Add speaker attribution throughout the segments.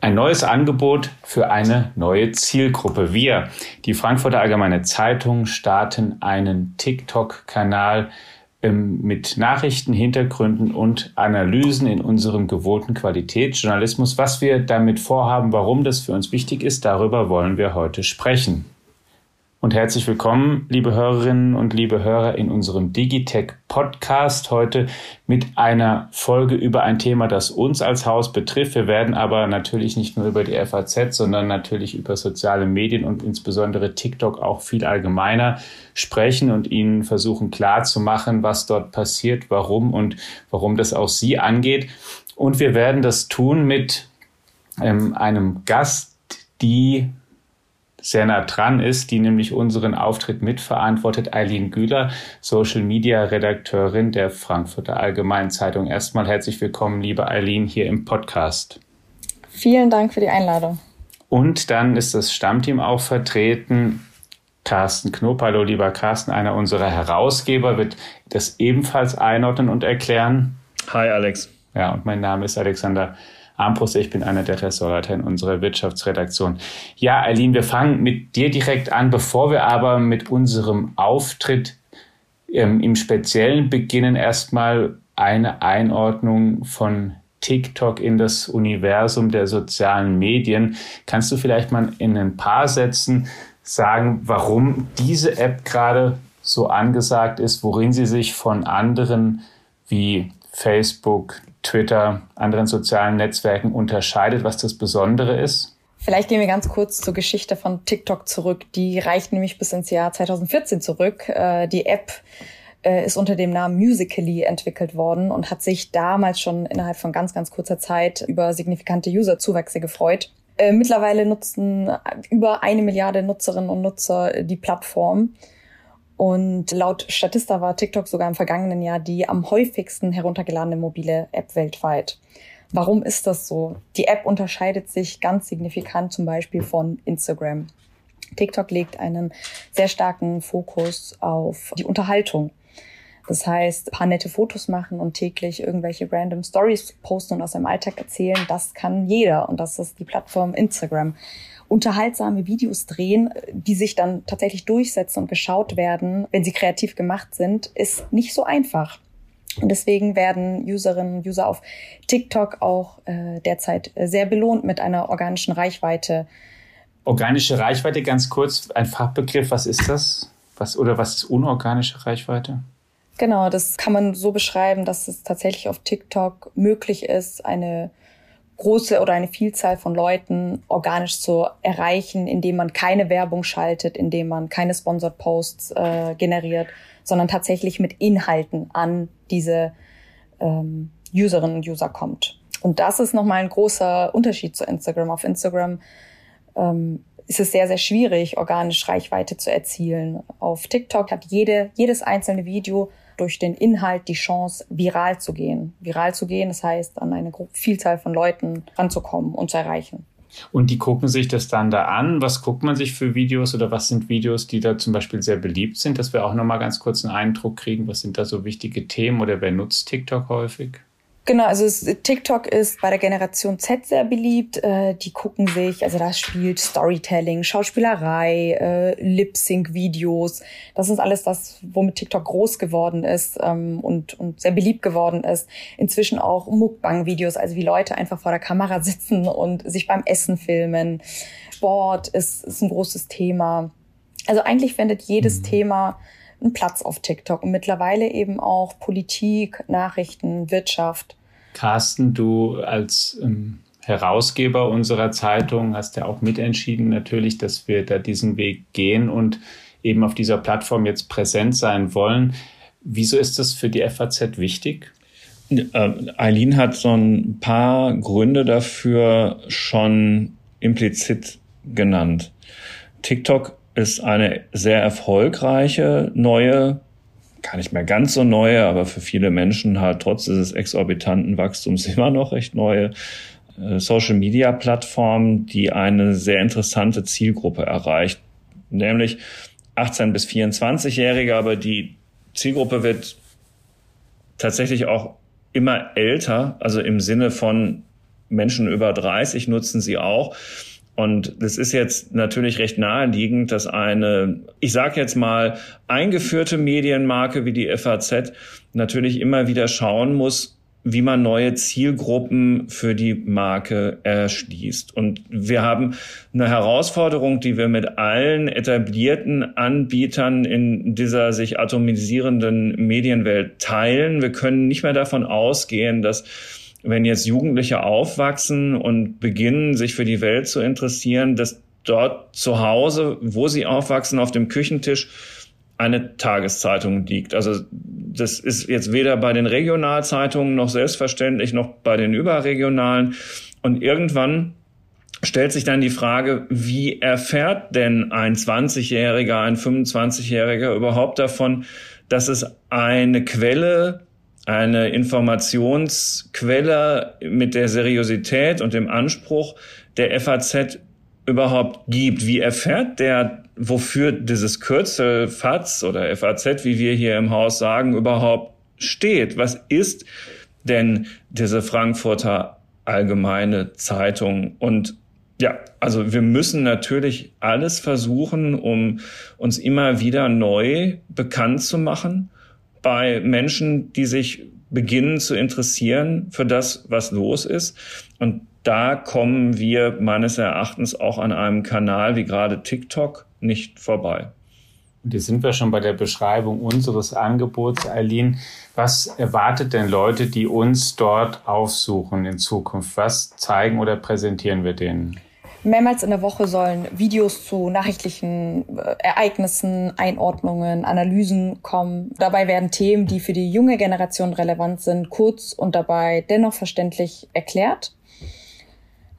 Speaker 1: Ein neues Angebot für eine neue Zielgruppe. Wir, die Frankfurter Allgemeine Zeitung, starten einen TikTok-Kanal ähm, mit Nachrichten, Hintergründen und Analysen in unserem gewohnten Qualitätsjournalismus. Was wir damit vorhaben, warum das für uns wichtig ist, darüber wollen wir heute sprechen und herzlich willkommen, liebe Hörerinnen und liebe Hörer, in unserem Digitech Podcast heute mit einer Folge über ein Thema, das uns als Haus betrifft. Wir werden aber natürlich nicht nur über die FAZ, sondern natürlich über soziale Medien und insbesondere TikTok auch viel allgemeiner sprechen und Ihnen versuchen klarzumachen, was dort passiert, warum und warum das auch Sie angeht. Und wir werden das tun mit ähm, einem Gast, die sehr nah dran ist, die nämlich unseren Auftritt mitverantwortet, Eileen Güler, Social Media Redakteurin der Frankfurter Allgemeinen Zeitung. Erstmal herzlich willkommen, liebe Eileen, hier im Podcast.
Speaker 2: Vielen Dank für die Einladung.
Speaker 1: Und dann ist das Stammteam auch vertreten. Carsten Knob, hallo lieber Carsten, einer unserer Herausgeber, wird das ebenfalls einordnen und erklären.
Speaker 3: Hi Alex.
Speaker 1: Ja, und mein Name ist Alexander Armbrust, ich bin einer der Ressortleiter in unserer Wirtschaftsredaktion. Ja, Eileen, wir fangen mit dir direkt an, bevor wir aber mit unserem Auftritt ähm, im Speziellen beginnen, erstmal eine Einordnung von TikTok in das Universum der sozialen Medien. Kannst du vielleicht mal in ein paar Sätzen sagen, warum diese App gerade so angesagt ist, worin sie sich von anderen wie Facebook, Twitter, anderen sozialen Netzwerken unterscheidet, was das Besondere ist?
Speaker 2: Vielleicht gehen wir ganz kurz zur Geschichte von TikTok zurück. Die reicht nämlich bis ins Jahr 2014 zurück. Äh, die App äh, ist unter dem Namen Musically entwickelt worden und hat sich damals schon innerhalb von ganz, ganz kurzer Zeit über signifikante User-Zuwächse gefreut. Äh, mittlerweile nutzen über eine Milliarde Nutzerinnen und Nutzer die Plattform. Und laut Statista war TikTok sogar im vergangenen Jahr die am häufigsten heruntergeladene mobile App weltweit. Warum ist das so? Die App unterscheidet sich ganz signifikant zum Beispiel von Instagram. TikTok legt einen sehr starken Fokus auf die Unterhaltung. Das heißt, paar nette Fotos machen und täglich irgendwelche random Stories posten und aus seinem Alltag erzählen, das kann jeder. Und das ist die Plattform Instagram unterhaltsame Videos drehen, die sich dann tatsächlich durchsetzen und geschaut werden, wenn sie kreativ gemacht sind, ist nicht so einfach. Und deswegen werden Userinnen und User auf TikTok auch äh, derzeit sehr belohnt mit einer organischen Reichweite.
Speaker 1: Organische Reichweite, ganz kurz, ein Fachbegriff, was ist das? Was, oder was ist unorganische Reichweite?
Speaker 2: Genau, das kann man so beschreiben, dass es tatsächlich auf TikTok möglich ist, eine große oder eine Vielzahl von Leuten organisch zu erreichen, indem man keine Werbung schaltet, indem man keine Sponsored Posts äh, generiert, sondern tatsächlich mit Inhalten an diese ähm, Userinnen und User kommt. Und das ist nochmal ein großer Unterschied zu Instagram. Auf Instagram ähm, ist es sehr, sehr schwierig, organisch Reichweite zu erzielen. Auf TikTok hat jede, jedes einzelne Video durch den Inhalt die Chance, viral zu gehen. Viral zu gehen, das heißt, an eine Vielzahl von Leuten ranzukommen und zu erreichen.
Speaker 1: Und die gucken sich das dann da an. Was guckt man sich für Videos oder was sind Videos, die da zum Beispiel sehr beliebt sind, dass wir auch nochmal ganz kurz einen Eindruck kriegen, was sind da so wichtige Themen oder wer nutzt TikTok häufig?
Speaker 2: Genau, also es, TikTok ist bei der Generation Z sehr beliebt. Äh, die gucken sich, also da spielt Storytelling, Schauspielerei, äh, Lip-Sync-Videos. Das ist alles das, womit TikTok groß geworden ist ähm, und, und sehr beliebt geworden ist. Inzwischen auch Mukbang-Videos, also wie Leute einfach vor der Kamera sitzen und sich beim Essen filmen. Sport ist, ist ein großes Thema. Also eigentlich findet jedes mhm. Thema einen Platz auf TikTok und mittlerweile eben auch Politik, Nachrichten, Wirtschaft.
Speaker 1: Carsten, du als ähm, Herausgeber unserer Zeitung hast ja auch mitentschieden natürlich, dass wir da diesen Weg gehen und eben auf dieser Plattform jetzt präsent sein wollen. Wieso ist das für die FAZ wichtig?
Speaker 3: Ähm, Eileen hat so ein paar Gründe dafür schon implizit genannt. TikTok ist eine sehr erfolgreiche neue gar nicht mehr ganz so neue, aber für viele Menschen halt trotz dieses exorbitanten Wachstums immer noch recht neue äh, Social-Media-Plattform, die eine sehr interessante Zielgruppe erreicht, nämlich 18 bis 24-Jährige, aber die Zielgruppe wird tatsächlich auch immer älter, also im Sinne von Menschen über 30 nutzen sie auch. Und das ist jetzt natürlich recht naheliegend, dass eine, ich sage jetzt mal, eingeführte Medienmarke wie die FAZ natürlich immer wieder schauen muss, wie man neue Zielgruppen für die Marke erschließt. Und wir haben eine Herausforderung, die wir mit allen etablierten Anbietern in dieser sich atomisierenden Medienwelt teilen. Wir können nicht mehr davon ausgehen, dass wenn jetzt Jugendliche aufwachsen und beginnen, sich für die Welt zu interessieren, dass dort zu Hause, wo sie aufwachsen, auf dem Küchentisch eine Tageszeitung liegt. Also das ist jetzt weder bei den Regionalzeitungen noch selbstverständlich noch bei den überregionalen. Und irgendwann stellt sich dann die Frage, wie erfährt denn ein 20-Jähriger, ein 25-Jähriger überhaupt davon, dass es eine Quelle, eine Informationsquelle mit der Seriosität und dem Anspruch der FAZ überhaupt gibt. Wie erfährt der wofür dieses Kürzel FAZ oder FAZ, wie wir hier im Haus sagen, überhaupt steht. Was ist denn diese Frankfurter Allgemeine Zeitung? Und ja, also wir müssen natürlich alles versuchen, um uns immer wieder neu bekannt zu machen bei Menschen, die sich beginnen zu interessieren für das, was los ist. Und da kommen wir meines Erachtens auch an einem Kanal wie gerade TikTok nicht vorbei.
Speaker 1: Und jetzt sind wir schon bei der Beschreibung unseres Angebots, Eileen. Was erwartet denn Leute, die uns dort aufsuchen in Zukunft? Was zeigen oder präsentieren wir denen?
Speaker 2: Mehrmals in der Woche sollen Videos zu nachrichtlichen äh, Ereignissen, Einordnungen, Analysen kommen. Dabei werden Themen, die für die junge Generation relevant sind, kurz und dabei dennoch verständlich erklärt.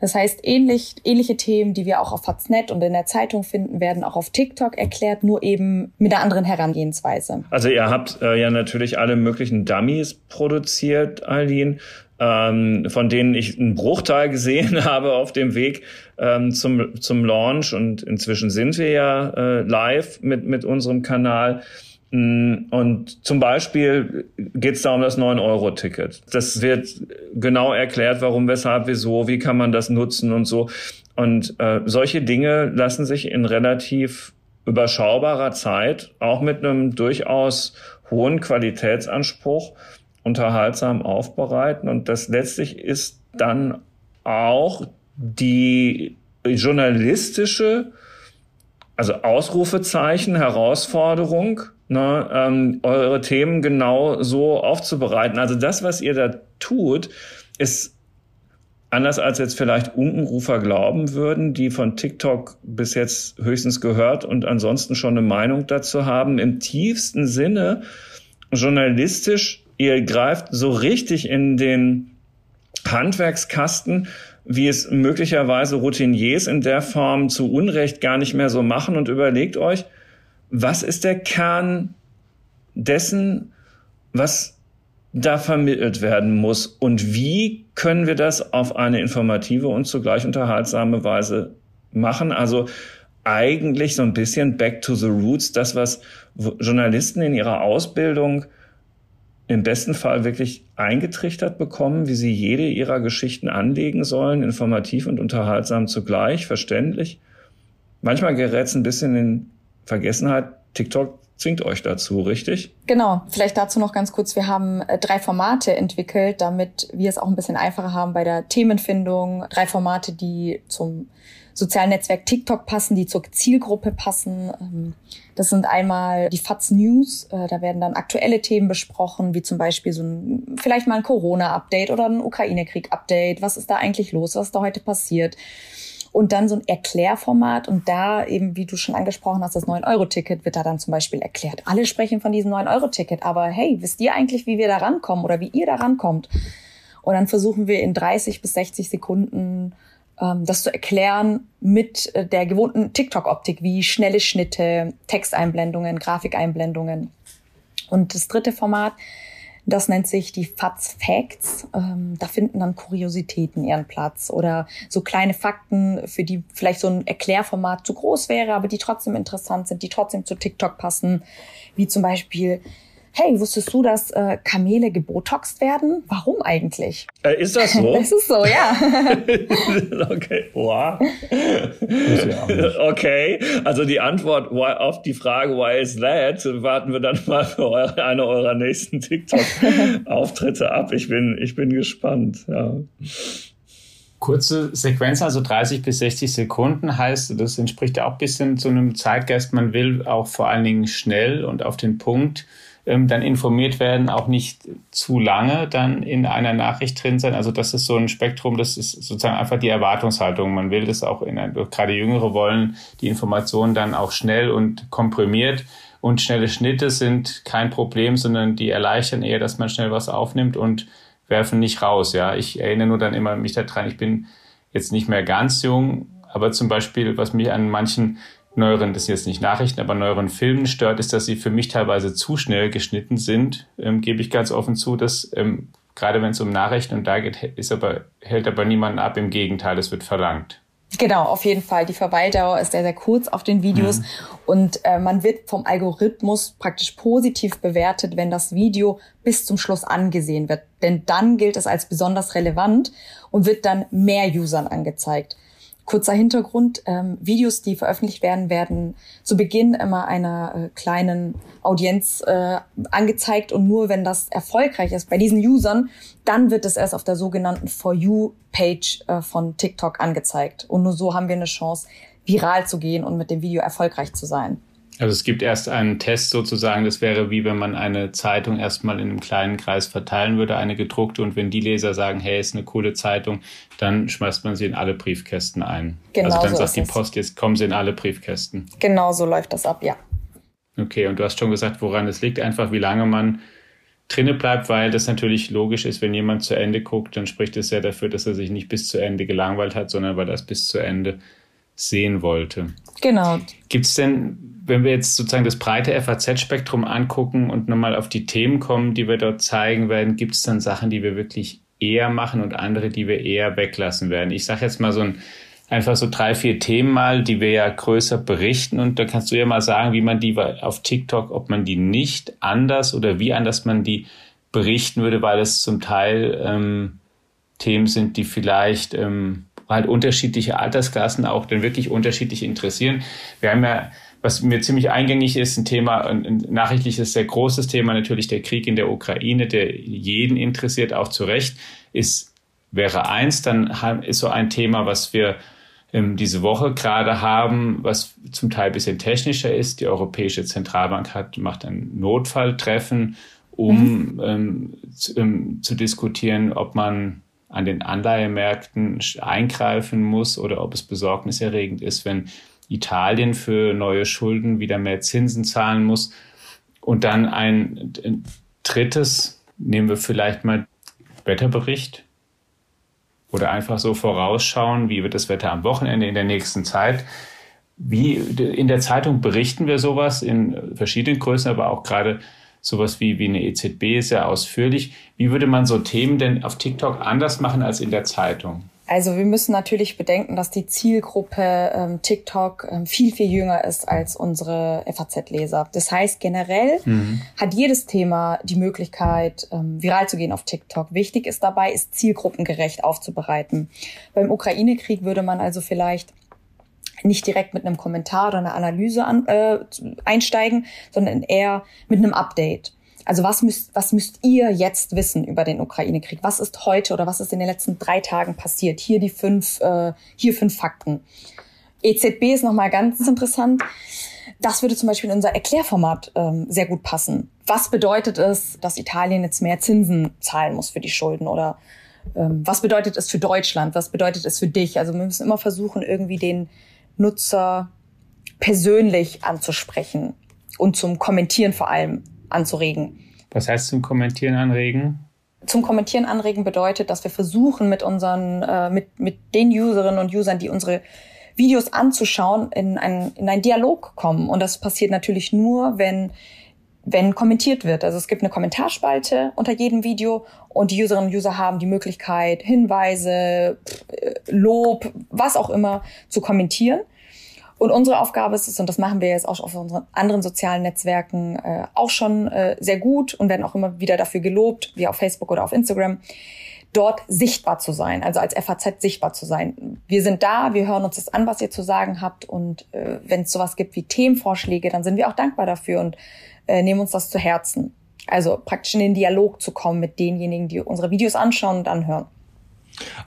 Speaker 2: Das heißt, ähnlich, ähnliche Themen, die wir auch auf Faznet und in der Zeitung finden, werden auch auf TikTok erklärt, nur eben mit einer anderen Herangehensweise.
Speaker 3: Also ihr habt äh, ja natürlich alle möglichen Dummies produziert, Aline, ähm, von denen ich einen Bruchteil gesehen habe auf dem Weg ähm, zum, zum Launch. Und inzwischen sind wir ja äh, live mit, mit unserem Kanal. Mm, und zum Beispiel geht es da um das 9-Euro-Ticket. Das wird genau erklärt, warum, weshalb, wieso, wie kann man das nutzen und so. Und äh, solche Dinge lassen sich in relativ überschaubarer Zeit, auch mit einem durchaus hohen Qualitätsanspruch, unterhaltsam aufbereiten. Und das letztlich ist dann auch die journalistische, also Ausrufezeichen, Herausforderung, ne, ähm, eure Themen genau so aufzubereiten. Also das, was ihr da tut, ist anders als jetzt vielleicht Unkenrufer glauben würden, die von TikTok bis jetzt höchstens gehört und ansonsten schon eine Meinung dazu haben, im tiefsten Sinne journalistisch, ihr greift so richtig in den Handwerkskasten, wie es möglicherweise Routiniers in der Form zu Unrecht gar nicht mehr so machen und überlegt euch, was ist der Kern dessen, was da vermittelt werden muss und wie können wir das auf eine informative und zugleich unterhaltsame Weise machen? Also eigentlich so ein bisschen back to the roots, das, was Journalisten in ihrer Ausbildung im besten Fall wirklich eingetrichtert bekommen, wie sie jede ihrer Geschichten anlegen sollen, informativ und unterhaltsam zugleich, verständlich. Manchmal gerät es ein bisschen in Vergessenheit, TikTok zwingt euch dazu, richtig?
Speaker 2: Genau. Vielleicht dazu noch ganz kurz. Wir haben äh, drei Formate entwickelt, damit wir es auch ein bisschen einfacher haben bei der Themenfindung. Drei Formate, die zum sozialen Netzwerk TikTok passen, die zur Zielgruppe passen. Ähm, das sind einmal die FATS News. Äh, da werden dann aktuelle Themen besprochen, wie zum Beispiel so ein, vielleicht mal ein Corona-Update oder ein Ukraine-Krieg-Update. Was ist da eigentlich los? Was ist da heute passiert? und dann so ein Erklärformat und da eben, wie du schon angesprochen hast, das 9-Euro-Ticket wird da dann zum Beispiel erklärt. Alle sprechen von diesem 9-Euro-Ticket, aber hey, wisst ihr eigentlich, wie wir da rankommen oder wie ihr da rankommt? Und dann versuchen wir in 30 bis 60 Sekunden ähm, das zu erklären mit äh, der gewohnten TikTok-Optik, wie schnelle Schnitte, Texteinblendungen, Grafikeinblendungen. Und das dritte Format das nennt sich die FATS Facts. Ähm, da finden dann Kuriositäten ihren Platz oder so kleine Fakten, für die vielleicht so ein Erklärformat zu groß wäre, aber die trotzdem interessant sind, die trotzdem zu TikTok passen, wie zum Beispiel hey, wusstest du, dass äh, Kamele gebotoxt werden? Warum eigentlich?
Speaker 3: Äh, ist das so?
Speaker 2: das ist so, ja.
Speaker 3: okay, wow. okay, also die Antwort why, auf die Frage, why is that, warten wir dann mal für eure, eine eurer nächsten TikTok-Auftritte ab. Ich bin, ich bin gespannt, ja.
Speaker 1: Kurze Sequenz, also 30 bis 60 Sekunden heißt, das entspricht ja auch ein bisschen zu einem Zeitgeist. Man will auch vor allen Dingen schnell und auf den Punkt ähm, dann informiert werden, auch nicht zu lange dann in einer Nachricht drin sein. Also das ist so ein Spektrum, das ist sozusagen einfach die Erwartungshaltung. Man will das auch in ein, gerade Jüngere wollen die Informationen dann auch schnell und komprimiert. Und schnelle Schnitte sind kein Problem, sondern die erleichtern eher, dass man schnell was aufnimmt und werfen nicht raus. Ja, ich erinnere nur dann immer mich daran, ich bin jetzt nicht mehr ganz jung, aber zum Beispiel, was mich an manchen neueren, das sind jetzt nicht Nachrichten, aber neueren Filmen stört, ist, dass sie für mich teilweise zu schnell geschnitten sind, ähm, gebe ich ganz offen zu, dass ähm, gerade wenn es um Nachrichten und da geht, ist aber, hält aber niemanden ab, im Gegenteil, es wird verlangt.
Speaker 2: Genau, auf jeden Fall. Die Verweildauer ist sehr, sehr kurz auf den Videos mhm. und äh, man wird vom Algorithmus praktisch positiv bewertet, wenn das Video bis zum Schluss angesehen wird. Denn dann gilt es als besonders relevant und wird dann mehr Usern angezeigt. Kurzer Hintergrund, ähm, Videos, die veröffentlicht werden, werden zu Beginn immer einer äh, kleinen Audienz äh, angezeigt und nur wenn das erfolgreich ist bei diesen Usern, dann wird es erst auf der sogenannten For You-Page äh, von TikTok angezeigt. Und nur so haben wir eine Chance, viral zu gehen und mit dem Video erfolgreich zu sein.
Speaker 1: Also es gibt erst einen Test sozusagen, das wäre wie wenn man eine Zeitung erstmal in einem kleinen Kreis verteilen würde, eine gedruckte, und wenn die Leser sagen, hey, ist eine coole Zeitung, dann schmeißt man sie in alle Briefkästen ein.
Speaker 2: Genau
Speaker 1: also dann
Speaker 2: so
Speaker 1: sagt die Post, jetzt kommen sie in alle Briefkästen.
Speaker 2: Genau so läuft das ab, ja.
Speaker 1: Okay, und du hast schon gesagt, woran es liegt, einfach wie lange man drinne bleibt, weil das natürlich logisch ist, wenn jemand zu Ende guckt, dann spricht es ja dafür, dass er sich nicht bis zu Ende gelangweilt hat, sondern weil er es bis zu Ende sehen wollte.
Speaker 2: Genau.
Speaker 1: Gibt es denn wenn wir jetzt sozusagen das breite FAZ-Spektrum angucken und nochmal auf die Themen kommen, die wir dort zeigen werden, gibt es dann Sachen, die wir wirklich eher machen und andere, die wir eher weglassen werden. Ich sage jetzt mal so ein, einfach so drei, vier Themen mal, die wir ja größer berichten und da kannst du ja mal sagen, wie man die auf TikTok, ob man die nicht anders oder wie anders man die berichten würde, weil es zum Teil ähm, Themen sind, die vielleicht ähm, halt unterschiedliche Altersklassen auch dann wirklich unterschiedlich interessieren. Wir haben ja was mir ziemlich eingängig ist, ein Thema, ein nachrichtliches, sehr großes Thema, natürlich der Krieg in der Ukraine, der jeden interessiert, auch zu Recht, ist, wäre eins, dann ist so ein Thema, was wir ähm, diese Woche gerade haben, was zum Teil ein bisschen technischer ist. Die Europäische Zentralbank hat, macht ein Notfalltreffen, um mhm. ähm, zu, ähm, zu diskutieren, ob man an den Anleihemärkten eingreifen muss oder ob es besorgniserregend ist, wenn Italien für neue Schulden wieder mehr Zinsen zahlen muss. Und dann ein, drittes, nehmen wir vielleicht mal Wetterbericht oder einfach so vorausschauen, wie wird das Wetter am Wochenende in der nächsten Zeit. Wie in der Zeitung berichten wir sowas in verschiedenen Größen, aber auch gerade sowas wie, wie eine EZB sehr ausführlich. Wie würde man so Themen denn auf TikTok anders machen als in der Zeitung?
Speaker 2: Also wir müssen natürlich bedenken, dass die Zielgruppe ähm, TikTok ähm, viel, viel jünger ist als unsere FAZ-Leser. Das heißt, generell mhm. hat jedes Thema die Möglichkeit, ähm, viral zu gehen auf TikTok. Wichtig ist dabei, ist zielgruppengerecht aufzubereiten. Beim Ukraine-Krieg würde man also vielleicht nicht direkt mit einem Kommentar oder einer Analyse an, äh, einsteigen, sondern eher mit einem Update. Also was müsst, was müsst ihr jetzt wissen über den Ukraine-Krieg? Was ist heute oder was ist in den letzten drei Tagen passiert? Hier die fünf, äh, hier fünf Fakten. EZB ist nochmal ganz interessant. Das würde zum Beispiel in unser Erklärformat ähm, sehr gut passen. Was bedeutet es, dass Italien jetzt mehr Zinsen zahlen muss für die Schulden? Oder ähm, was bedeutet es für Deutschland? Was bedeutet es für dich? Also wir müssen immer versuchen, irgendwie den Nutzer persönlich anzusprechen und zum Kommentieren vor allem anzuregen.
Speaker 1: Was heißt zum Kommentieren anregen?
Speaker 2: Zum Kommentieren anregen bedeutet, dass wir versuchen, mit unseren, äh, mit, mit den Userinnen und Usern, die unsere Videos anzuschauen, in, ein, in einen Dialog kommen. Und das passiert natürlich nur, wenn, wenn kommentiert wird. Also es gibt eine Kommentarspalte unter jedem Video und die Userinnen und User haben die Möglichkeit, Hinweise, Lob, was auch immer zu kommentieren. Und unsere Aufgabe ist es, und das machen wir jetzt auch auf unseren anderen sozialen Netzwerken äh, auch schon äh, sehr gut und werden auch immer wieder dafür gelobt, wie auf Facebook oder auf Instagram, dort sichtbar zu sein, also als FAZ sichtbar zu sein. Wir sind da, wir hören uns das an, was ihr zu sagen habt und äh, wenn es sowas gibt wie Themenvorschläge, dann sind wir auch dankbar dafür und äh, nehmen uns das zu Herzen. Also praktisch in den Dialog zu kommen mit denjenigen, die unsere Videos anschauen und anhören.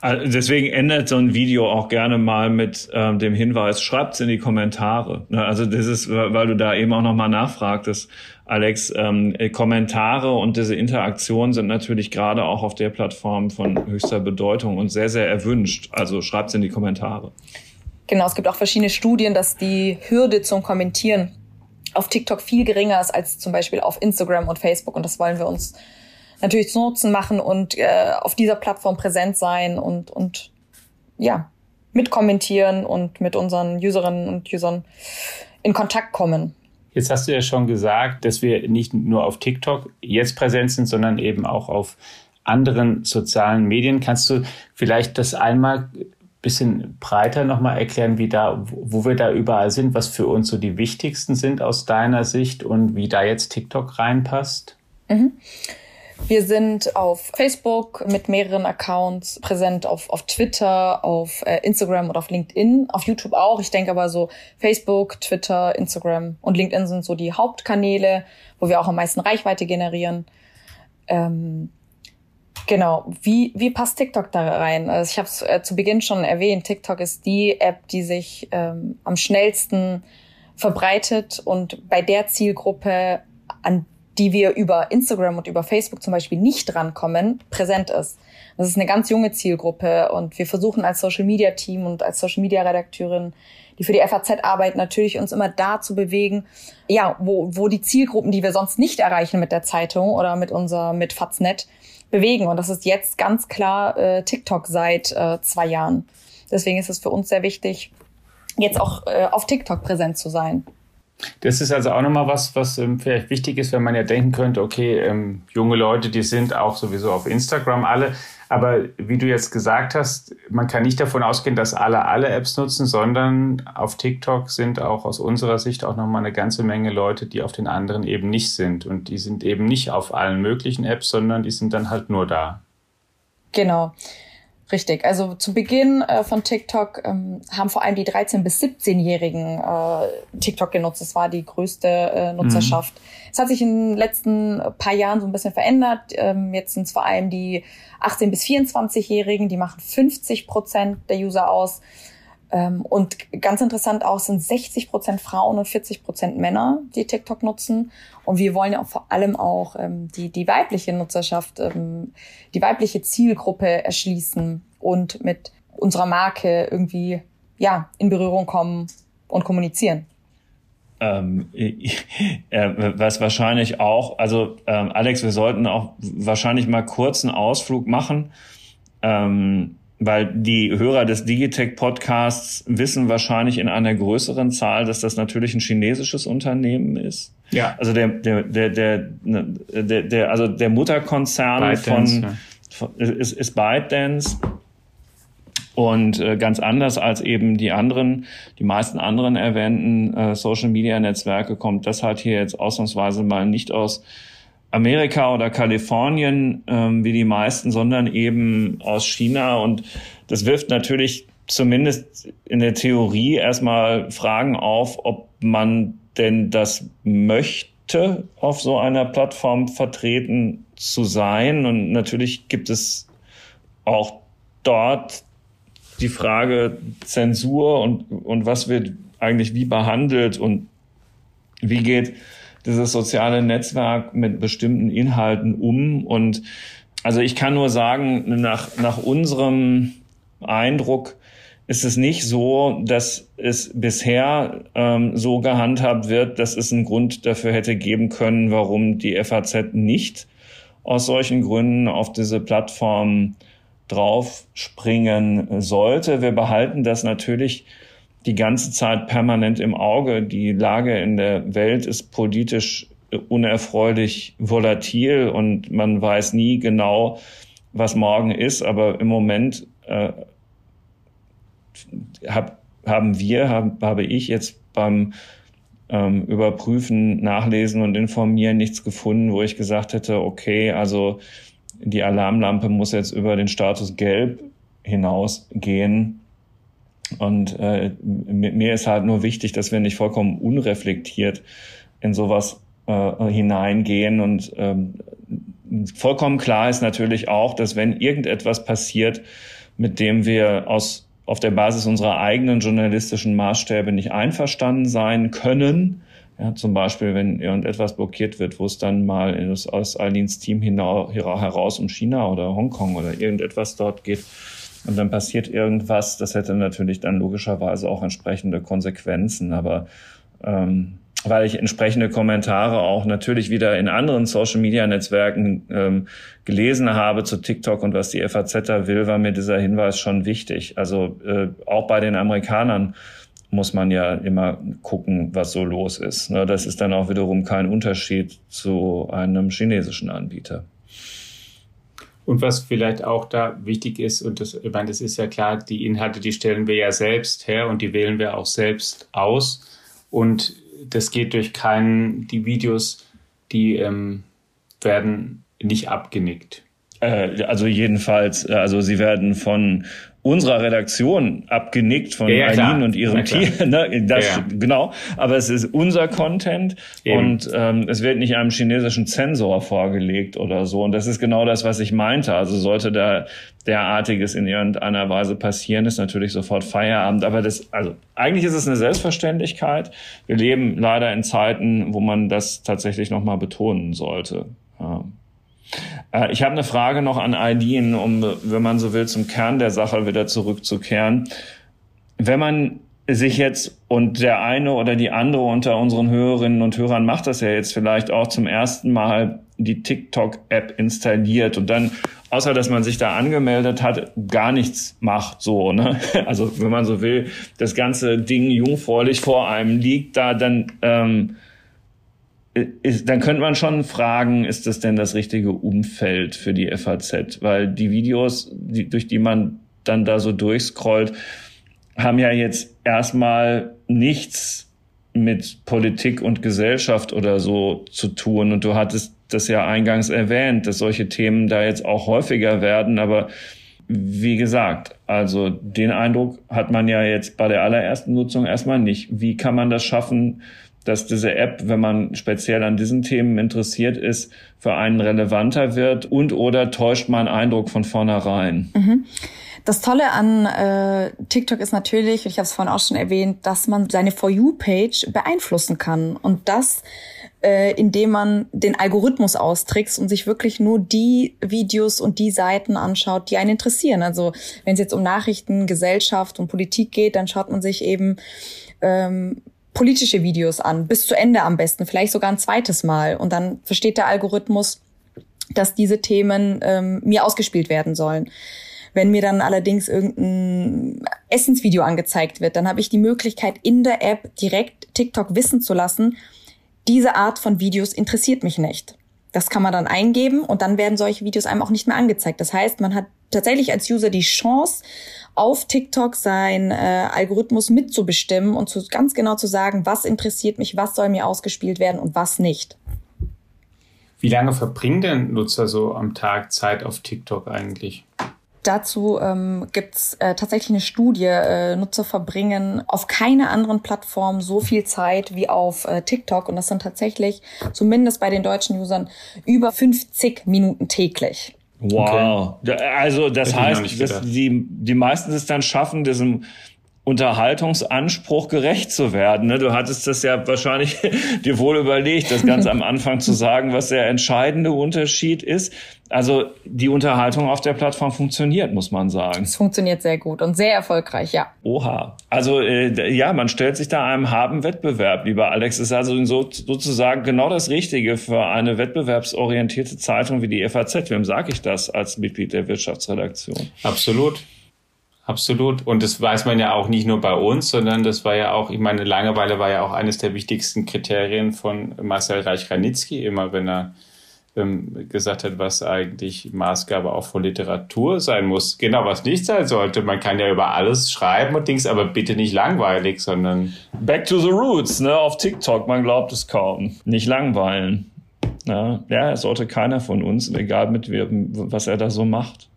Speaker 3: Deswegen endet so ein Video auch gerne mal mit ähm, dem Hinweis, schreibt's in die Kommentare. Ne, also das ist, weil du da eben auch nochmal nachfragtest, Alex, ähm, Kommentare und diese Interaktion sind natürlich gerade auch auf der Plattform von höchster Bedeutung und sehr, sehr erwünscht. Also schreibt's in die Kommentare.
Speaker 2: Genau, es gibt auch verschiedene Studien, dass die Hürde zum Kommentieren auf TikTok viel geringer ist als zum Beispiel auf Instagram und Facebook. Und das wollen wir uns natürlich zu Nutzen machen und äh, auf dieser Plattform präsent sein und, und ja, mitkommentieren und mit unseren Userinnen und Usern in Kontakt kommen.
Speaker 1: Jetzt hast du ja schon gesagt, dass wir nicht nur auf TikTok jetzt präsent sind, sondern eben auch auf anderen sozialen Medien. Kannst du vielleicht das einmal bisschen breiter nochmal erklären, wie da, wo wir da überall sind, was für uns so die wichtigsten sind aus deiner Sicht und wie da jetzt TikTok reinpasst? Mhm.
Speaker 2: Wir sind auf Facebook mit mehreren Accounts präsent, auf, auf Twitter, auf äh, Instagram und auf LinkedIn, auf YouTube auch. Ich denke aber so Facebook, Twitter, Instagram und LinkedIn sind so die Hauptkanäle, wo wir auch am meisten Reichweite generieren. Ähm, Genau. Wie, wie passt TikTok da rein? Also ich habe es äh, zu Beginn schon erwähnt. TikTok ist die App, die sich ähm, am schnellsten verbreitet und bei der Zielgruppe, an die wir über Instagram und über Facebook zum Beispiel nicht rankommen, präsent ist. Das ist eine ganz junge Zielgruppe und wir versuchen als Social Media Team und als Social Media Redakteurin, die für die FAZ arbeiten, natürlich uns immer da zu bewegen, ja, wo, wo die Zielgruppen, die wir sonst nicht erreichen mit der Zeitung oder mit unser, mit Faznet, bewegen. Und das ist jetzt ganz klar äh, TikTok seit äh, zwei Jahren. Deswegen ist es für uns sehr wichtig, jetzt auch äh, auf TikTok präsent zu sein.
Speaker 1: Das ist also auch nochmal was, was ähm, vielleicht wichtig ist, wenn man ja denken könnte, okay, ähm, junge Leute, die sind auch sowieso auf Instagram alle. Aber wie du jetzt gesagt hast, man kann nicht davon ausgehen, dass alle alle Apps nutzen, sondern auf TikTok sind auch aus unserer Sicht auch nochmal eine ganze Menge Leute, die auf den anderen eben nicht sind. Und die sind eben nicht auf allen möglichen Apps, sondern die sind dann halt nur da.
Speaker 2: Genau. Richtig. Also zu Beginn äh, von TikTok ähm, haben vor allem die 13- bis 17-Jährigen äh, TikTok genutzt. Das war die größte äh, Nutzerschaft. Mhm. Es hat sich in den letzten paar Jahren so ein bisschen verändert. Ähm, jetzt sind es vor allem die 18- bis 24-Jährigen, die machen 50 Prozent der User aus. Ähm, und ganz interessant auch sind 60 Prozent Frauen und 40 Prozent Männer, die TikTok nutzen. Und wir wollen ja auch vor allem auch ähm, die, die weibliche Nutzerschaft, ähm, die weibliche Zielgruppe erschließen und mit unserer Marke irgendwie ja in Berührung kommen und kommunizieren.
Speaker 3: Ähm, äh, was wahrscheinlich auch, also ähm, Alex, wir sollten auch wahrscheinlich mal kurz einen Ausflug machen. Ähm, weil die Hörer des Digitech Podcasts wissen wahrscheinlich in einer größeren Zahl, dass das natürlich ein chinesisches Unternehmen ist. Ja. Also der der der der, der, der also der Mutterkonzern von, ja. von ist, ist ByteDance und äh, ganz anders als eben die anderen, die meisten anderen erwähnten äh, Social Media Netzwerke kommt das halt hier jetzt ausnahmsweise mal nicht aus Amerika oder Kalifornien ähm, wie die meisten, sondern eben aus China. Und das wirft natürlich zumindest in der Theorie erstmal Fragen auf, ob man denn das möchte, auf so einer Plattform vertreten zu sein. Und natürlich gibt es auch dort die Frage Zensur und, und was wird eigentlich wie behandelt und wie geht dieses soziale Netzwerk mit bestimmten Inhalten um. Und also ich kann nur sagen, nach, nach unserem Eindruck ist es nicht so, dass es bisher ähm, so gehandhabt wird, dass es einen Grund dafür hätte geben können, warum die FAZ nicht aus solchen Gründen auf diese Plattform draufspringen sollte. Wir behalten das natürlich die ganze Zeit permanent im Auge. Die Lage in der Welt ist politisch unerfreulich volatil und man weiß nie genau, was morgen ist. Aber im Moment äh, habe haben wir, haben, habe ich jetzt beim ähm, Überprüfen, Nachlesen und Informieren nichts gefunden, wo ich gesagt hätte, okay, also die Alarmlampe muss jetzt über den Status gelb hinausgehen. Und äh, mir ist halt nur wichtig, dass wir nicht vollkommen unreflektiert in sowas äh, hineingehen. Und ähm, vollkommen klar ist natürlich auch, dass wenn irgendetwas passiert, mit dem wir aus auf der Basis unserer eigenen journalistischen Maßstäbe nicht einverstanden sein können. Ja, zum Beispiel, wenn irgendetwas blockiert wird, wo es dann mal aus, aus Alins Team heraus um China oder Hongkong oder irgendetwas dort geht und dann passiert irgendwas, das hätte natürlich dann logischerweise auch entsprechende Konsequenzen. Aber ähm, weil ich entsprechende Kommentare auch natürlich wieder in anderen Social-Media-Netzwerken ähm, gelesen habe zu TikTok und was die FAZ da will, war mir dieser Hinweis schon wichtig. Also äh, auch bei den Amerikanern muss man ja immer gucken, was so los ist. Ne? Das ist dann auch wiederum kein Unterschied zu einem chinesischen Anbieter.
Speaker 1: Und was vielleicht auch da wichtig ist, und das, ich meine, das ist ja klar, die Inhalte, die stellen wir ja selbst her und die wählen wir auch selbst aus. Und das geht durch keinen, die Videos, die ähm, werden nicht abgenickt.
Speaker 3: Äh, also jedenfalls, äh, also sie werden von unserer Redaktion abgenickt von ja, ja, und ihrem Team. Ne? Das, ja, Genau, aber es ist unser Content Eben. und ähm, es wird nicht einem chinesischen Zensor vorgelegt oder so. Und das ist genau das, was ich meinte. Also sollte da derartiges in irgendeiner Weise passieren, ist natürlich sofort Feierabend. Aber das, also eigentlich ist es eine Selbstverständlichkeit. Wir leben leider in Zeiten, wo man das tatsächlich nochmal betonen sollte. Ja. Äh, ich habe eine Frage noch an Eileen, um, wenn man so will, zum Kern der Sache wieder zurückzukehren. Wenn man sich jetzt und der eine oder die andere unter unseren Hörerinnen und Hörern macht das ja jetzt vielleicht auch zum ersten Mal die TikTok-App installiert und dann, außer dass man sich da angemeldet hat, gar nichts macht so. Ne? Also wenn man so will, das ganze Ding jungfräulich vor einem liegt, da dann ähm, ist, dann könnte man schon fragen, ist das denn das richtige Umfeld für die FAZ? Weil die Videos, die, durch die man dann da so durchscrollt, haben ja jetzt erstmal nichts mit Politik und Gesellschaft oder so zu tun. Und du hattest das ja eingangs erwähnt, dass solche Themen da jetzt auch häufiger werden. Aber wie gesagt, also den Eindruck hat man ja jetzt bei der allerersten Nutzung erstmal nicht. Wie kann man das schaffen, dass diese App, wenn man speziell an diesen Themen interessiert ist, für einen relevanter wird und oder täuscht man Eindruck von vornherein?
Speaker 2: Mhm. Das Tolle an äh, TikTok ist natürlich, ich habe es vorhin auch schon erwähnt, dass man seine For You-Page beeinflussen kann. Und das, äh, indem man den Algorithmus austrickst und sich wirklich nur die Videos und die Seiten anschaut, die einen interessieren. Also wenn es jetzt um Nachrichten, Gesellschaft und Politik geht, dann schaut man sich eben ähm, politische Videos an, bis zu Ende am besten, vielleicht sogar ein zweites Mal. Und dann versteht der Algorithmus, dass diese Themen ähm, mir ausgespielt werden sollen. Wenn mir dann allerdings irgendein Essensvideo angezeigt wird, dann habe ich die Möglichkeit, in der App direkt TikTok wissen zu lassen, diese Art von Videos interessiert mich nicht. Das kann man dann eingeben und dann werden solche Videos einem auch nicht mehr angezeigt. Das heißt, man hat tatsächlich als User die Chance, auf TikTok sein äh, Algorithmus mitzubestimmen und zu, ganz genau zu sagen, was interessiert mich, was soll mir ausgespielt werden und was nicht.
Speaker 1: Wie lange verbringen denn Nutzer so am Tag Zeit auf TikTok eigentlich?
Speaker 2: Dazu ähm, gibt es äh, tatsächlich eine Studie. Äh, Nutzer verbringen auf keiner anderen Plattform so viel Zeit wie auf äh, TikTok. Und das sind tatsächlich, zumindest bei den deutschen Usern, über 50 Minuten täglich.
Speaker 3: Wow. Okay. Also das Hätte heißt, dass die, die meisten es dann schaffen, diesem Unterhaltungsanspruch gerecht zu werden. Ne? Du hattest das ja wahrscheinlich dir wohl überlegt, das ganz am Anfang zu sagen, was der entscheidende Unterschied ist. Also die Unterhaltung auf der Plattform funktioniert, muss man sagen.
Speaker 2: Es funktioniert sehr gut und sehr erfolgreich, ja.
Speaker 3: Oha. Also äh, ja, man stellt sich da einem harten Wettbewerb, lieber Alex. Das ist also so, sozusagen genau das Richtige für eine wettbewerbsorientierte Zeitung wie die FAZ. Wem sage ich das als Mitglied der Wirtschaftsredaktion?
Speaker 1: Absolut. Absolut. Und das weiß man ja auch nicht nur bei uns, sondern das war ja auch, ich meine, Langeweile war ja auch eines der wichtigsten Kriterien von Marcel Reich-Ranitzky, immer wenn er ähm, gesagt hat, was eigentlich Maßgabe auch von Literatur sein muss. Genau, was nicht sein sollte. Man kann ja über alles schreiben und Dings, aber bitte nicht langweilig, sondern.
Speaker 3: Back to the roots, ne? Auf TikTok, man glaubt es kaum. Nicht langweilen. Ja, ja, sollte keiner von uns, egal mit was er da so macht.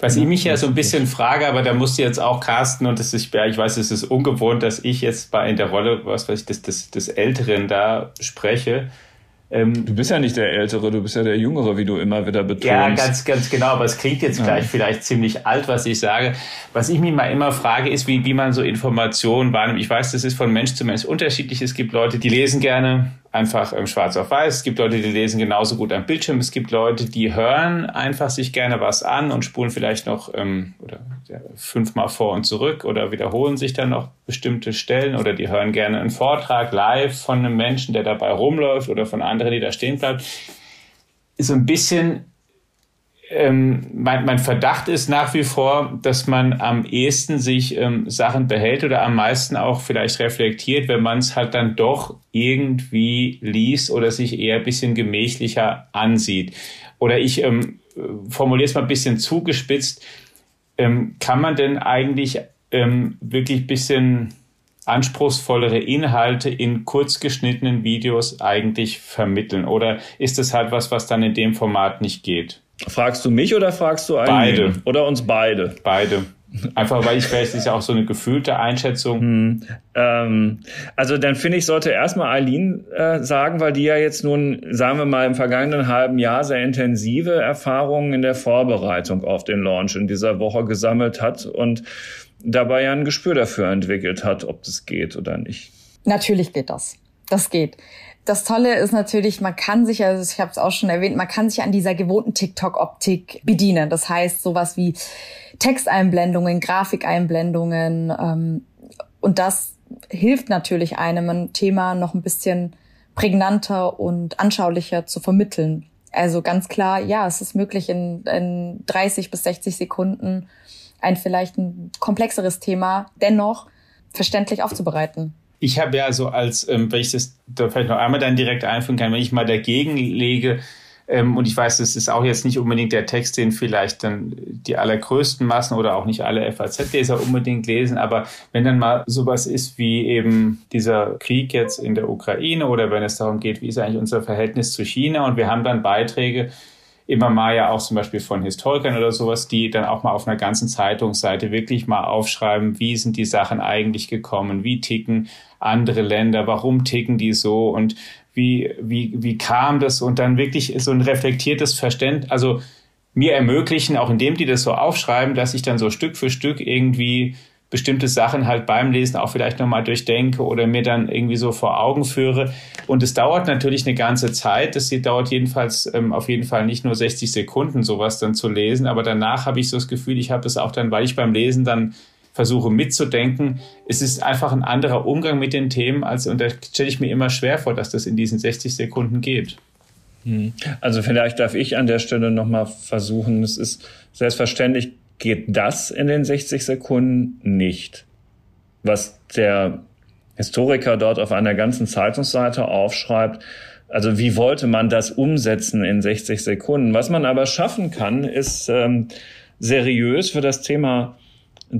Speaker 1: Was ich mich ja so ein bisschen frage, aber da musst du jetzt auch Carsten und das ist, ja, ich weiß, es ist ungewohnt, dass ich jetzt bei in der Rolle, was weiß ich, des, des, des Älteren da spreche.
Speaker 3: Ähm, du bist ja nicht der Ältere, du bist ja der Jüngere, wie du immer wieder betonst. Ja,
Speaker 1: ganz, ganz genau, aber es klingt jetzt ja. gleich vielleicht ziemlich alt, was ich sage. Was ich mich mal immer frage, ist, wie, wie man so Informationen wahrnimmt. Ich weiß, das ist von Mensch zu Mensch unterschiedlich. Es gibt Leute, die lesen gerne einfach ähm, schwarz auf weiß. Es gibt Leute, die lesen genauso gut am Bildschirm. Es gibt Leute, die hören einfach sich gerne was an und spulen vielleicht noch ähm, oder ja, fünfmal vor und zurück oder wiederholen sich dann noch bestimmte Stellen oder die hören gerne einen Vortrag live von einem Menschen, der dabei rumläuft oder von anderen, die da stehen bleibt. So ein bisschen ähm, mein, mein Verdacht ist nach wie vor, dass man am ehesten sich ähm, Sachen behält oder am meisten auch vielleicht reflektiert, wenn man es halt dann doch irgendwie liest oder sich eher ein bisschen gemächlicher ansieht. Oder ich ähm, formuliere es mal ein bisschen zugespitzt. Ähm, kann man denn eigentlich ähm, wirklich ein bisschen anspruchsvollere Inhalte in kurz geschnittenen Videos eigentlich vermitteln? Oder ist das halt was, was dann in dem Format nicht geht?
Speaker 3: Fragst du mich oder fragst du
Speaker 1: einen? Beide.
Speaker 3: Oder uns beide?
Speaker 1: Beide. Einfach weil ich vielleicht ist ja auch so eine gefühlte Einschätzung. Hm.
Speaker 3: Ähm, also dann finde ich, sollte erstmal Eileen äh, sagen, weil die ja jetzt nun, sagen wir mal, im vergangenen halben Jahr sehr intensive Erfahrungen in der Vorbereitung auf den Launch in dieser Woche gesammelt hat und dabei ja ein Gespür dafür entwickelt hat, ob das geht oder nicht.
Speaker 2: Natürlich geht das. Das geht das Tolle ist natürlich, man kann sich, also ich habe es auch schon erwähnt, man kann sich an dieser gewohnten TikTok-Optik bedienen. Das heißt, sowas wie Texteinblendungen, Grafikeinblendungen ähm, und das hilft natürlich einem, ein Thema noch ein bisschen prägnanter und anschaulicher zu vermitteln. Also ganz klar, ja, es ist möglich, in, in 30 bis 60 Sekunden ein vielleicht ein komplexeres Thema dennoch verständlich aufzubereiten
Speaker 1: ich habe ja so als, ähm, wenn ich das da vielleicht noch einmal dann direkt einführen kann, wenn ich mal dagegen lege, ähm, und ich weiß, das ist auch jetzt nicht unbedingt der Text, den vielleicht dann die allergrößten Massen oder auch nicht alle FAZ-Leser unbedingt lesen, aber wenn dann mal sowas ist wie eben dieser Krieg jetzt in der Ukraine oder wenn es darum geht, wie ist eigentlich unser Verhältnis zu China und wir haben dann Beiträge, immer mal ja auch zum Beispiel von Historikern oder sowas, die dann auch mal auf einer ganzen Zeitungsseite wirklich mal aufschreiben, wie sind die Sachen eigentlich gekommen, wie ticken andere Länder, warum ticken die so und wie, wie, wie kam das und dann wirklich so ein reflektiertes Verständnis, also mir ermöglichen, auch indem die das so aufschreiben, dass ich dann so Stück für Stück irgendwie bestimmte Sachen halt beim Lesen auch vielleicht nochmal durchdenke oder mir dann irgendwie so vor Augen führe. Und es dauert natürlich eine ganze Zeit. Das dauert jedenfalls ähm, auf jeden Fall nicht nur 60 Sekunden, sowas dann zu lesen. Aber danach habe ich so das Gefühl, ich habe es auch dann, weil ich beim Lesen dann versuche mitzudenken. Es ist einfach ein anderer Umgang mit den Themen, als, und da stelle ich mir immer schwer vor, dass das in diesen 60 Sekunden geht.
Speaker 3: Hm. Also vielleicht darf ich an der Stelle nochmal versuchen, es ist selbstverständlich geht das in den 60 Sekunden nicht. Was der Historiker dort auf einer ganzen Zeitungsseite aufschreibt, also wie wollte man das umsetzen in 60 Sekunden? Was man aber schaffen kann, ist ähm, seriös für das Thema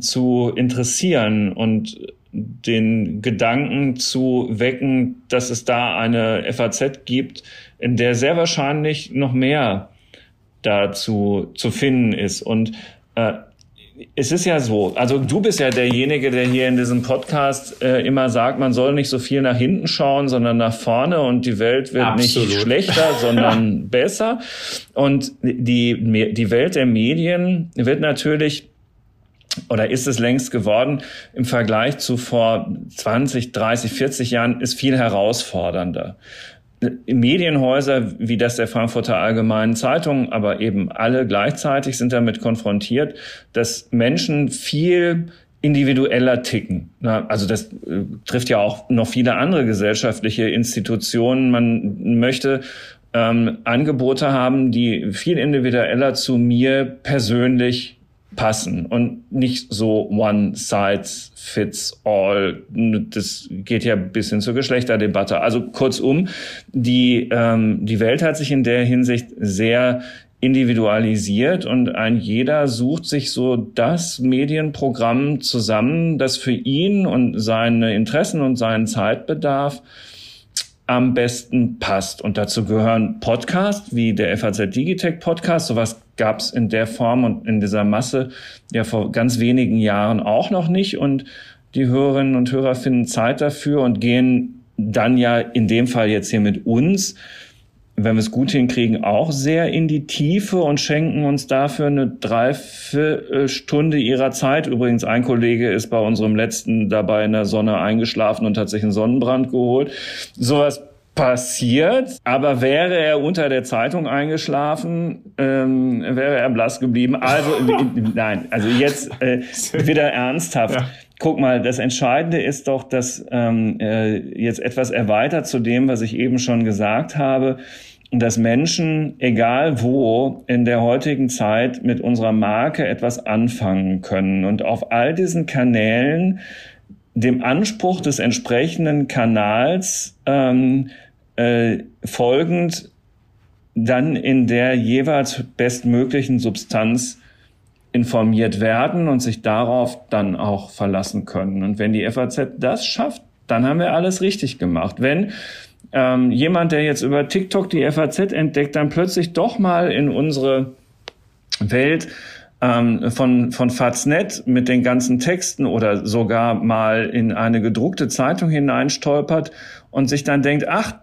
Speaker 3: zu interessieren und den Gedanken zu wecken, dass es da eine FAZ gibt, in der sehr wahrscheinlich noch mehr dazu zu finden ist. Und äh, es ist ja so, also du bist ja derjenige, der hier in diesem Podcast äh, immer sagt, man soll nicht so viel nach hinten schauen, sondern nach vorne und die Welt wird Absolut. nicht schlechter, sondern besser. Und die, die Welt der Medien wird natürlich oder ist es längst geworden, im Vergleich zu vor 20, 30, 40 Jahren ist viel herausfordernder. Medienhäuser wie das der Frankfurter Allgemeinen Zeitung, aber eben alle gleichzeitig sind damit konfrontiert, dass Menschen viel individueller ticken. Also das äh, trifft ja auch noch viele andere gesellschaftliche Institutionen. Man möchte ähm, Angebote haben, die viel individueller zu mir persönlich passen und nicht so one size fits all. Das geht ja bis hin zur Geschlechterdebatte. Also kurzum, die, ähm, die Welt hat sich in der Hinsicht sehr individualisiert und ein jeder sucht sich so das Medienprogramm zusammen, das für ihn und seine Interessen und seinen Zeitbedarf am besten passt. Und dazu gehören Podcasts wie der FAZ Digitech Podcast. Sowas gab es in der Form und in dieser Masse ja vor ganz wenigen Jahren auch noch nicht. Und die Hörerinnen und Hörer finden Zeit dafür und gehen dann ja in dem Fall jetzt hier mit uns wenn wir es gut hinkriegen, auch sehr in die Tiefe und schenken uns dafür eine Dreiviertelstunde ihrer Zeit. Übrigens, ein Kollege ist bei unserem letzten dabei in der Sonne eingeschlafen und hat sich einen Sonnenbrand geholt. Sowas passiert, aber wäre er unter der Zeitung eingeschlafen, ähm, wäre er blass geblieben. Also nein, also jetzt äh, wieder ernsthaft. Ja. Guck mal, das Entscheidende ist doch, dass ähm, äh, jetzt etwas erweitert zu dem, was ich eben schon gesagt habe, dass Menschen, egal wo, in der heutigen Zeit mit unserer Marke etwas anfangen können und auf all diesen Kanälen dem Anspruch des entsprechenden Kanals ähm, äh, folgend dann in der jeweils bestmöglichen Substanz informiert werden und sich darauf dann auch verlassen können. Und wenn die FAZ das schafft, dann haben wir alles richtig gemacht. Wenn ähm, jemand, der jetzt über TikTok die FAZ entdeckt, dann plötzlich doch mal in unsere Welt ähm, von, von Faznet mit den ganzen Texten oder sogar mal in eine gedruckte Zeitung hineinstolpert und sich dann denkt, ach,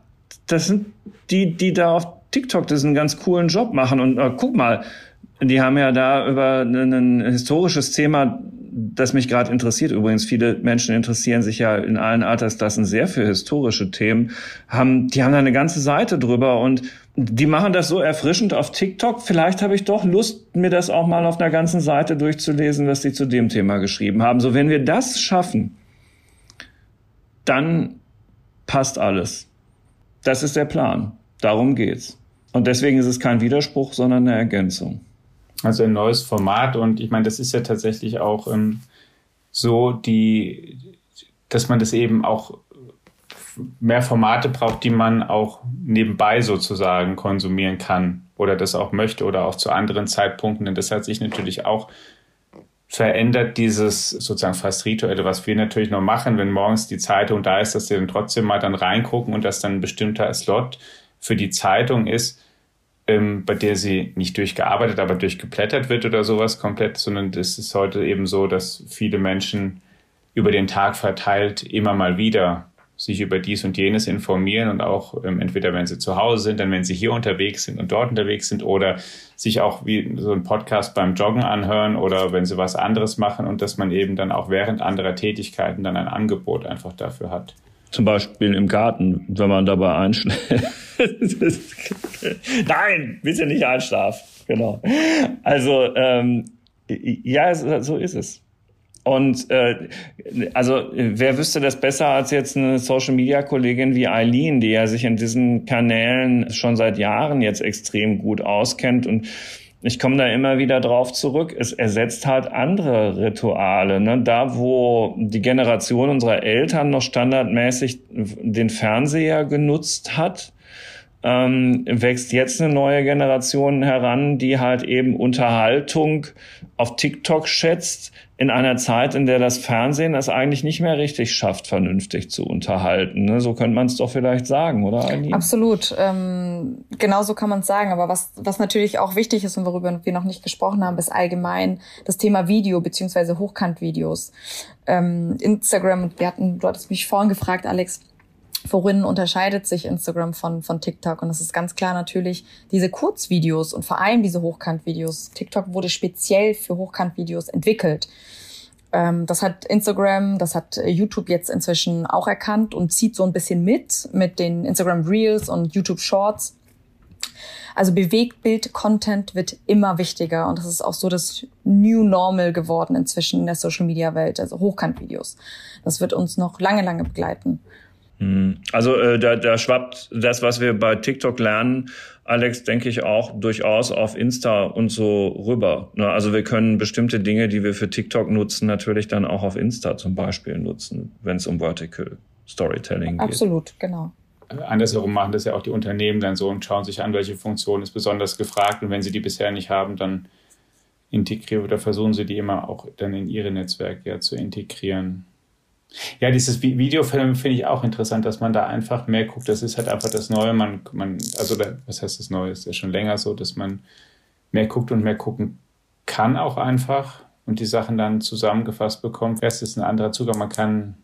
Speaker 3: das sind die, die da auf TikTok das einen ganz coolen Job machen und äh, guck mal, die haben ja da über ein historisches Thema, das mich gerade interessiert. Übrigens, viele Menschen interessieren sich ja in allen Altersklassen sehr für historische Themen. Haben, die haben da eine ganze Seite drüber und die machen das so erfrischend auf TikTok. Vielleicht habe ich doch Lust, mir das auch mal auf einer ganzen Seite durchzulesen, was die zu dem Thema geschrieben haben. So, wenn wir das schaffen, dann passt alles. Das ist der Plan. Darum geht's. Und deswegen ist es kein Widerspruch, sondern eine Ergänzung.
Speaker 1: Also ein neues Format und ich meine, das ist ja tatsächlich auch ähm, so, die, dass man das eben auch mehr Formate braucht, die man auch nebenbei sozusagen konsumieren kann oder das auch möchte oder auch zu anderen Zeitpunkten. Denn das hat sich natürlich auch verändert, dieses sozusagen fast rituelle, was wir natürlich noch machen, wenn morgens die Zeitung da ist, dass wir dann trotzdem mal dann reingucken und dass dann ein bestimmter Slot für die Zeitung ist ähm, bei der sie nicht durchgearbeitet, aber durchgeplättert wird oder sowas komplett, sondern es ist heute eben so, dass viele Menschen über den Tag verteilt immer mal wieder sich über dies und jenes informieren und auch ähm, entweder wenn sie zu Hause sind, dann wenn sie hier unterwegs sind und dort unterwegs sind oder sich auch wie so ein Podcast beim Joggen anhören oder wenn sie was anderes machen und dass man eben dann auch während anderer Tätigkeiten dann ein Angebot einfach dafür hat.
Speaker 3: Zum Beispiel im Garten, wenn man dabei einschläft. Nein, bitte nicht einschlafen. Genau. Also ähm, ja, so ist es. Und äh, also wer wüsste das besser als jetzt eine Social Media Kollegin wie Eileen, die ja sich in diesen Kanälen schon seit Jahren jetzt extrem gut auskennt und ich komme da immer wieder drauf zurück. Es ersetzt halt andere Rituale. Ne? Da, wo die Generation unserer Eltern noch standardmäßig den Fernseher genutzt hat, ähm, wächst jetzt eine neue Generation heran, die halt eben Unterhaltung auf TikTok schätzt, in einer Zeit, in der das Fernsehen es eigentlich nicht mehr richtig schafft, vernünftig zu unterhalten. Ne? So könnte man es doch vielleicht sagen, oder
Speaker 2: Eileen? Absolut. Ähm, genau so kann man es sagen. Aber was, was natürlich auch wichtig ist und worüber wir noch nicht gesprochen haben, ist allgemein das Thema Video beziehungsweise Hochkantvideos. Ähm, Instagram, wir hatten, du hattest mich vorhin gefragt, Alex, worin unterscheidet sich Instagram von, von TikTok? Und das ist ganz klar natürlich diese Kurzvideos und vor allem diese Hochkantvideos. TikTok wurde speziell für Hochkantvideos entwickelt. Ähm, das hat Instagram, das hat YouTube jetzt inzwischen auch erkannt und zieht so ein bisschen mit, mit den Instagram Reels und YouTube Shorts. Also Bewegtbild-Content wird immer wichtiger und das ist auch so das New Normal geworden inzwischen in der Social-Media-Welt, also Hochkantvideos. Das wird uns noch lange, lange begleiten.
Speaker 3: Hm. Also äh, da, da schwappt das, was wir bei TikTok lernen, Alex, denke ich auch durchaus auf Insta und so rüber. Ne? Also wir können bestimmte Dinge, die wir für TikTok nutzen, natürlich dann auch auf Insta zum Beispiel nutzen, wenn es um Vertical Storytelling
Speaker 2: geht. Absolut, genau.
Speaker 1: Andersherum machen das ja auch die Unternehmen dann so und schauen sich an, welche Funktion ist besonders gefragt. Und wenn sie die bisher nicht haben, dann integrieren oder versuchen sie die immer auch dann in ihre Netzwerke ja zu integrieren. Ja, dieses Videofilm finde ich auch interessant, dass man da einfach mehr guckt. Das ist halt einfach das Neue. Man, man, also was heißt das Neue? Ist ja schon länger so, dass man mehr guckt und mehr gucken kann auch einfach und die Sachen dann zusammengefasst bekommt. Erst ist ein anderer Zugang. Man kann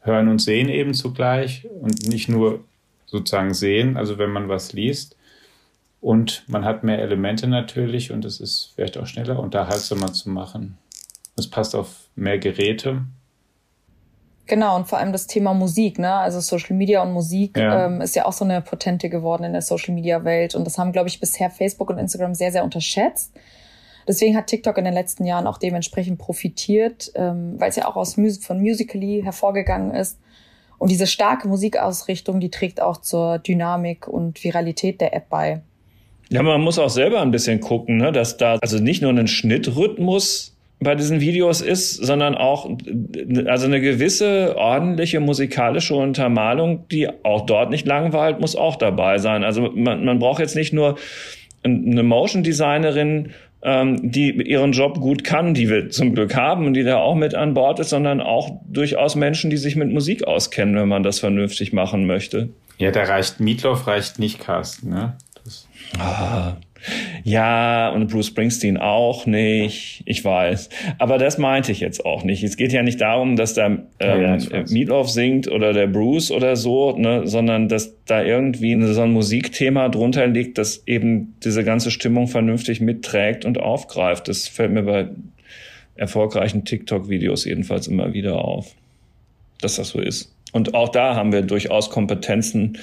Speaker 1: hören und sehen eben zugleich und nicht nur sozusagen sehen, also wenn man was liest. Und man hat mehr Elemente natürlich und es ist vielleicht auch schneller unterhaltsamer zu machen. Es passt auf mehr Geräte
Speaker 2: Genau, und vor allem das Thema Musik, ne? Also Social Media und Musik ja. Ähm, ist ja auch so eine Potente geworden in der Social Media Welt. Und das haben, glaube ich, bisher Facebook und Instagram sehr, sehr unterschätzt. Deswegen hat TikTok in den letzten Jahren auch dementsprechend profitiert, ähm, weil es ja auch aus Mus von Musically hervorgegangen ist. Und diese starke Musikausrichtung, die trägt auch zur Dynamik und Viralität der App bei.
Speaker 3: Ja, man muss auch selber ein bisschen gucken, ne, dass da also nicht nur ein Schnittrhythmus bei diesen Videos ist, sondern auch also eine gewisse ordentliche musikalische Untermalung, die auch dort nicht langweilt, muss auch dabei sein. Also man, man braucht jetzt nicht nur eine Motion Designerin, ähm, die ihren Job gut kann, die wir zum Glück haben und die da auch mit an Bord ist, sondern auch durchaus Menschen, die sich mit Musik auskennen, wenn man das vernünftig machen möchte.
Speaker 1: Ja, da reicht Mietloff reicht nicht, Carsten, ne? Das
Speaker 3: ah, ja, und Bruce Springsteen auch nicht. Ich weiß. Aber das meinte ich jetzt auch nicht. Es geht ja nicht darum, dass da ähm, ja, ja, Meatloaf singt oder der Bruce oder so, ne, sondern dass da irgendwie so ein Musikthema drunter liegt, das eben diese ganze Stimmung vernünftig mitträgt und aufgreift. Das fällt mir bei erfolgreichen TikTok-Videos jedenfalls immer wieder auf, dass das so ist. Und auch da haben wir durchaus Kompetenzen,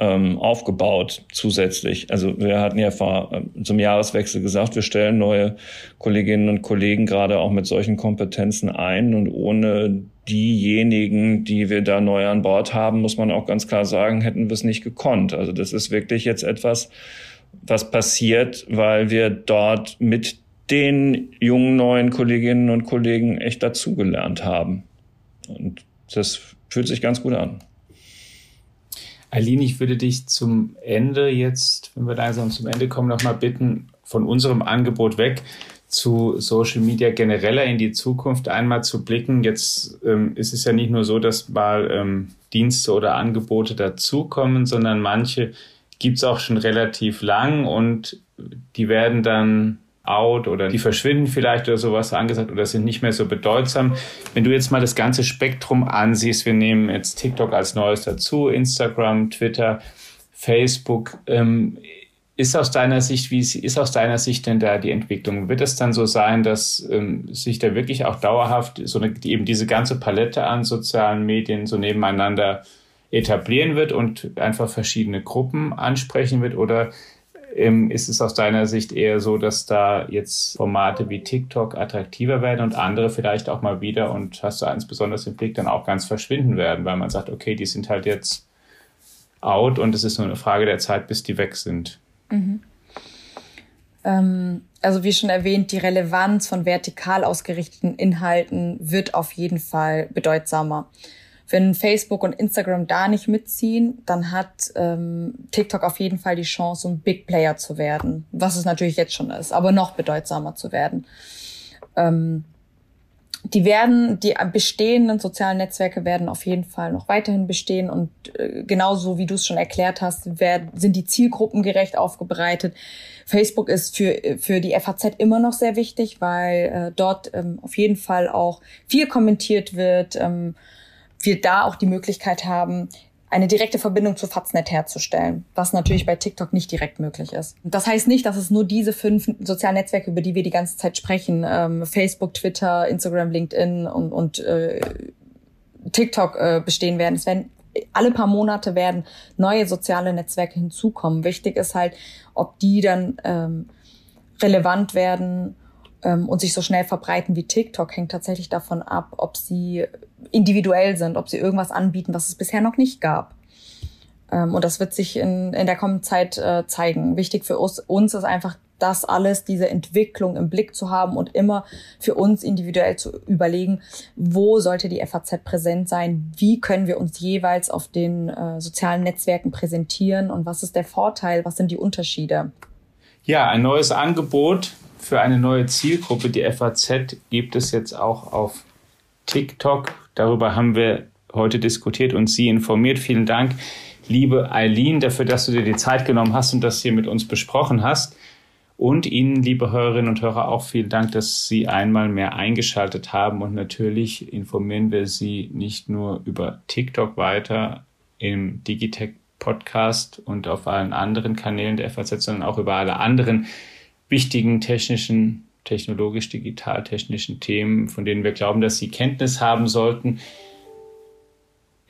Speaker 3: ähm, aufgebaut zusätzlich. Also wir hatten ja vor, äh, zum Jahreswechsel gesagt, wir stellen neue Kolleginnen und Kollegen gerade auch mit solchen Kompetenzen ein und ohne diejenigen, die wir da neu an Bord haben, muss man auch ganz klar sagen, hätten wir es nicht gekonnt. Also das ist wirklich jetzt etwas, was passiert, weil wir dort mit den jungen neuen Kolleginnen und Kollegen echt dazugelernt haben. Und das fühlt sich ganz gut an.
Speaker 1: Aline, ich würde dich zum Ende jetzt, wenn wir langsam zum Ende kommen, nochmal bitten, von unserem Angebot weg zu Social Media genereller in die Zukunft einmal zu blicken. Jetzt ähm, ist es ja nicht nur so, dass mal ähm, Dienste oder Angebote dazukommen, sondern manche gibt es auch schon relativ lang und die werden dann out oder die verschwinden vielleicht oder sowas angesagt oder sind nicht mehr so bedeutsam. Wenn du jetzt mal das ganze Spektrum ansiehst, wir nehmen jetzt TikTok als neues dazu, Instagram, Twitter, Facebook, ähm, ist aus deiner Sicht, wie ist aus deiner Sicht denn da die Entwicklung? Wird es dann so sein, dass ähm, sich da wirklich auch dauerhaft so eine, eben diese ganze Palette an sozialen Medien so nebeneinander etablieren wird und einfach verschiedene Gruppen ansprechen wird? Oder ist es aus deiner Sicht eher so, dass da jetzt Formate wie TikTok attraktiver werden und andere vielleicht auch mal wieder und hast du eins besonders im Blick dann auch ganz verschwinden werden, weil man sagt, okay, die sind halt jetzt out und es ist nur eine Frage der Zeit, bis die weg sind. Mhm.
Speaker 2: Ähm, also wie schon erwähnt, die Relevanz von vertikal ausgerichteten Inhalten wird auf jeden Fall bedeutsamer. Wenn Facebook und Instagram da nicht mitziehen, dann hat ähm, TikTok auf jeden Fall die Chance, ein Big Player zu werden, was es natürlich jetzt schon ist, aber noch bedeutsamer zu werden. Ähm, die werden, die bestehenden sozialen Netzwerke werden auf jeden Fall noch weiterhin bestehen und äh, genauso wie du es schon erklärt hast, werden, sind die Zielgruppen gerecht aufgebreitet. Facebook ist für, für die FAZ immer noch sehr wichtig, weil äh, dort ähm, auf jeden Fall auch viel kommentiert wird. Ähm, wir da auch die Möglichkeit haben, eine direkte Verbindung zu Faznet herzustellen, was natürlich bei TikTok nicht direkt möglich ist. Das heißt nicht, dass es nur diese fünf sozialen Netzwerke, über die wir die ganze Zeit sprechen, ähm, Facebook, Twitter, Instagram, LinkedIn und, und äh, TikTok äh, bestehen werden. Es werden alle paar Monate werden neue soziale Netzwerke hinzukommen. Wichtig ist halt, ob die dann ähm, relevant werden und sich so schnell verbreiten wie TikTok, hängt tatsächlich davon ab, ob sie individuell sind, ob sie irgendwas anbieten, was es bisher noch nicht gab. Ähm, und das wird sich in, in der kommenden Zeit äh, zeigen. Wichtig für uns, uns ist einfach, das alles, diese Entwicklung im Blick zu haben und immer für uns individuell zu überlegen, wo sollte die FAZ präsent sein, wie können wir uns jeweils auf den äh, sozialen Netzwerken präsentieren und was ist der Vorteil, was sind die Unterschiede.
Speaker 1: Ja, ein neues Angebot für eine neue Zielgruppe. Die FAZ gibt es jetzt auch auf TikTok. Darüber haben wir heute diskutiert und Sie informiert. Vielen Dank, liebe Eileen, dafür, dass du dir die Zeit genommen hast und das hier mit uns besprochen hast. Und Ihnen, liebe Hörerinnen und Hörer, auch vielen Dank, dass Sie einmal mehr eingeschaltet haben. Und natürlich informieren wir Sie nicht nur über TikTok weiter im Digitech Podcast und auf allen anderen Kanälen der FAZ, sondern auch über alle anderen wichtigen technischen, technologisch-digital-technischen Themen, von denen wir glauben, dass Sie Kenntnis haben sollten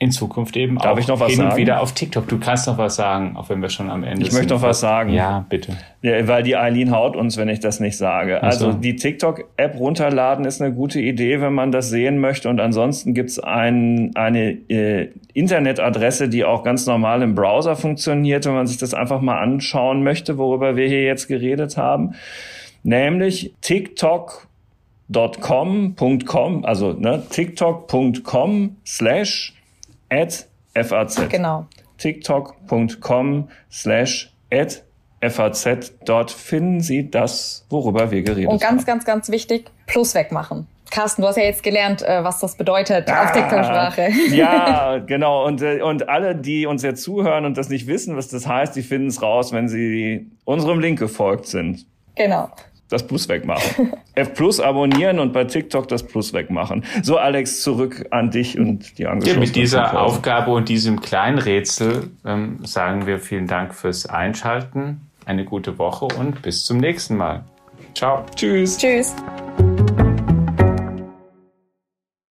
Speaker 1: in Zukunft eben
Speaker 3: Darf
Speaker 1: auch
Speaker 3: ich noch was
Speaker 1: hin
Speaker 3: sagen?
Speaker 1: und wieder auf TikTok. Du kannst noch was sagen, auch wenn wir schon am Ende
Speaker 3: Ich
Speaker 1: sind.
Speaker 3: möchte noch was sagen.
Speaker 1: Ja, bitte.
Speaker 3: Ja, weil die Eileen haut uns, wenn ich das nicht sage.
Speaker 1: Ach so.
Speaker 3: Also die TikTok-App runterladen ist eine gute Idee, wenn man das sehen möchte. Und ansonsten gibt's ein, eine äh, Internetadresse, die auch ganz normal im Browser funktioniert, wenn man sich das einfach mal anschauen möchte, worüber wir hier jetzt geredet haben. Nämlich tiktok.com.com, also ne, tiktok.com slash at FAZ
Speaker 2: Genau.
Speaker 3: tiktok.com slash at FAZ. Dort finden Sie das, worüber wir geredet
Speaker 2: Und ganz,
Speaker 3: haben.
Speaker 2: ganz, ganz wichtig, Plus wegmachen. Carsten, du hast ja jetzt gelernt, äh, was das bedeutet auf TikTok-Sprache.
Speaker 3: Ja, genau. Und, äh, und alle, die uns jetzt zuhören und das nicht wissen, was das heißt, die finden es raus, wenn sie unserem Link gefolgt sind.
Speaker 2: Genau.
Speaker 3: Das Plus wegmachen. F Plus abonnieren und bei TikTok das Plus wegmachen. So, Alex, zurück an dich und die
Speaker 1: Ja,
Speaker 3: angeschlossenen
Speaker 1: mit dieser. Aufgabe und diesem kleinen Rätsel ähm, sagen wir vielen Dank fürs Einschalten, eine gute Woche und bis zum nächsten Mal. Ciao.
Speaker 3: Tschüss.
Speaker 2: Tschüss.